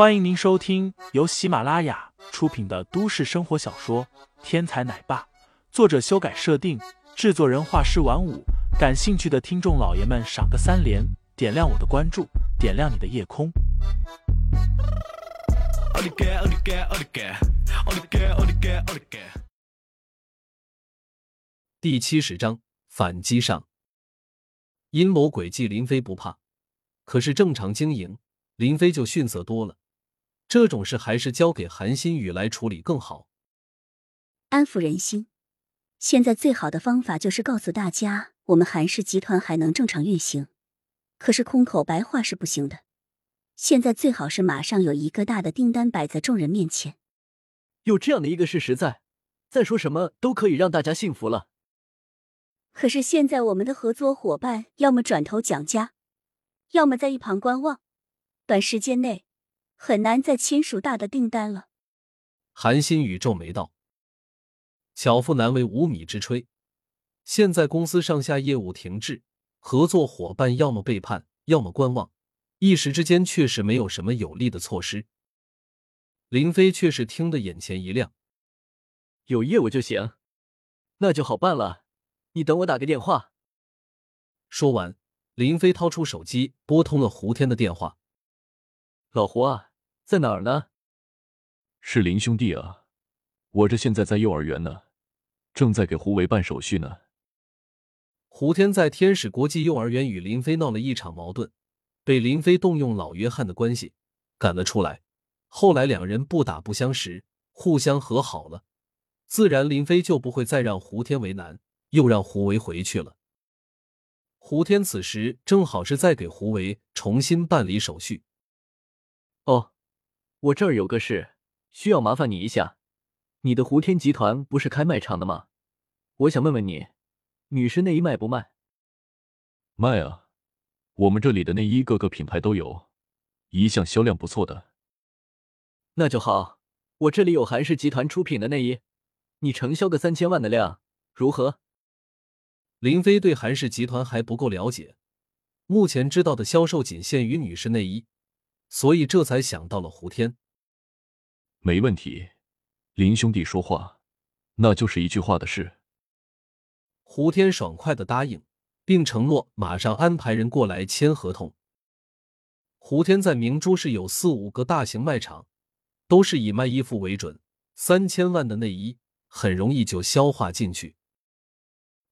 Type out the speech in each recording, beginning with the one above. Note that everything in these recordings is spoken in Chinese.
欢迎您收听由喜马拉雅出品的都市生活小说《天才奶爸》，作者修改设定，制作人画师晚舞。感兴趣的听众老爷们，赏个三连，点亮我的关注，点亮你的夜空。第七十章反击上，阴谋诡计，林飞不怕，可是正常经营，林飞就逊色多了。这种事还是交给韩新宇来处理更好，安抚人心。现在最好的方法就是告诉大家，我们韩氏集团还能正常运行。可是空口白话是不行的，现在最好是马上有一个大的订单摆在众人面前。有这样的一个事实在，再说什么都可以让大家信服了。可是现在我们的合作伙伴要么转头讲价，要么在一旁观望，短时间内。很难再签署大的订单了。韩新宇皱眉道：“巧妇难为无米之炊，现在公司上下业务停滞，合作伙伴要么背叛，要么观望，一时之间确实没有什么有力的措施。”林飞却是听得眼前一亮：“有业务就行，那就好办了。你等我打个电话。”说完，林飞掏出手机拨通了胡天的电话：“老胡啊。”在哪儿呢？是林兄弟啊，我这现在在幼儿园呢，正在给胡维办手续呢。胡天在天使国际幼儿园与林飞闹了一场矛盾，被林飞动用老约翰的关系赶了出来。后来两人不打不相识，互相和好了，自然林飞就不会再让胡天为难，又让胡维回去了。胡天此时正好是在给胡维重新办理手续。哦。我这儿有个事，需要麻烦你一下。你的胡天集团不是开卖场的吗？我想问问你，女士内衣卖不卖？卖啊，我们这里的内衣各个品牌都有，一向销量不错的。那就好，我这里有韩氏集团出品的内衣，你承销个三千万的量，如何？林飞对韩氏集团还不够了解，目前知道的销售仅限于女士内衣。所以这才想到了胡天。没问题，林兄弟说话，那就是一句话的事。胡天爽快的答应，并承诺马上安排人过来签合同。胡天在明珠市有四五个大型卖场，都是以卖衣服为准，三千万的内衣很容易就消化进去。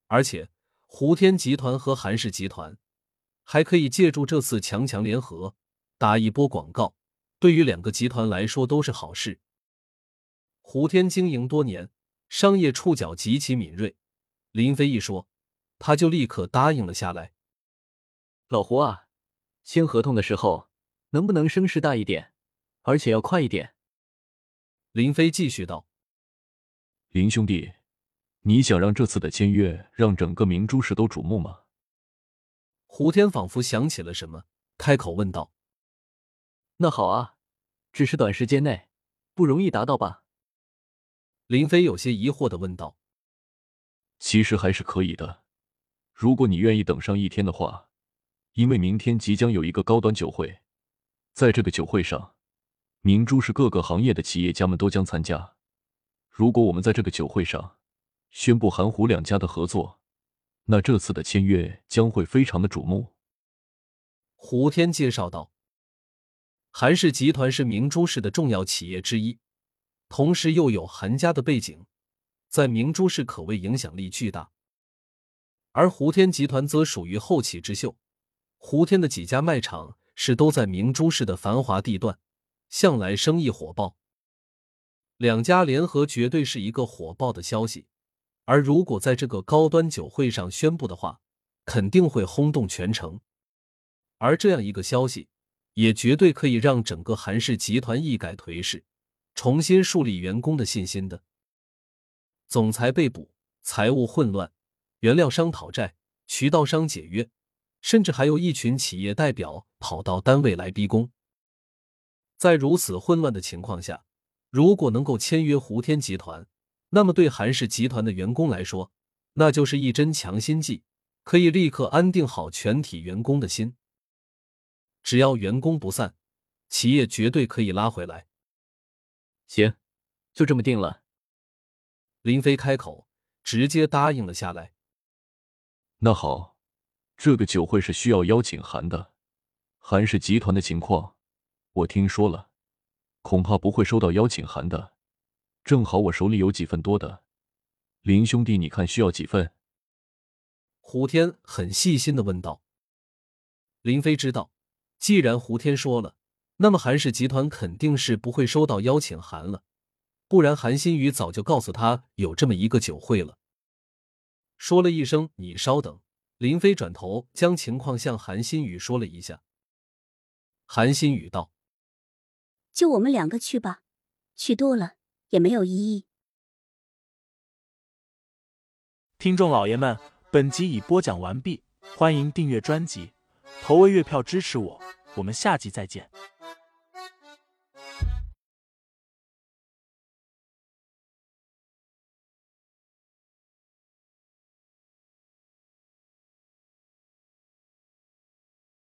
而且，胡天集团和韩氏集团还可以借助这次强强联合。打一波广告，对于两个集团来说都是好事。胡天经营多年，商业触角极其敏锐。林飞一说，他就立刻答应了下来。老胡啊，签合同的时候能不能声势大一点，而且要快一点？林飞继续道：“林兄弟，你想让这次的签约让整个明珠市都瞩目吗？”胡天仿佛想起了什么，开口问道。那好啊，只是短时间内不容易达到吧？林飞有些疑惑的问道。其实还是可以的，如果你愿意等上一天的话，因为明天即将有一个高端酒会，在这个酒会上，明珠是各个行业的企业家们都将参加。如果我们在这个酒会上宣布韩胡两家的合作，那这次的签约将会非常的瞩目。胡天介绍道。韩氏集团是明珠市的重要企业之一，同时又有韩家的背景，在明珠市可谓影响力巨大。而胡天集团则属于后起之秀，胡天的几家卖场是都在明珠市的繁华地段，向来生意火爆。两家联合绝对是一个火爆的消息，而如果在这个高端酒会上宣布的话，肯定会轰动全城。而这样一个消息。也绝对可以让整个韩氏集团一改颓势，重新树立员工的信心的。总裁被捕，财务混乱，原料商讨债，渠道商解约，甚至还有一群企业代表跑到单位来逼宫。在如此混乱的情况下，如果能够签约胡天集团，那么对韩氏集团的员工来说，那就是一针强心剂，可以立刻安定好全体员工的心。只要员工不散，企业绝对可以拉回来。行，就这么定了。林飞开口，直接答应了下来。那好，这个酒会是需要邀请函的。韩氏集团的情况，我听说了，恐怕不会收到邀请函的。正好我手里有几份多的，林兄弟，你看需要几份？胡天很细心的问道。林飞知道，既然胡天说了，那么韩氏集团肯定是不会收到邀请函了，不然韩新宇早就告诉他有这么一个酒会了。说了一声“你稍等”，林飞转头将情况向韩新宇说了一下。韩新宇道：“就我们两个去吧，去多了也没有意义。”听众老爷们，本集已播讲完毕，欢迎订阅专辑。投喂月票支持我，我们下集再见。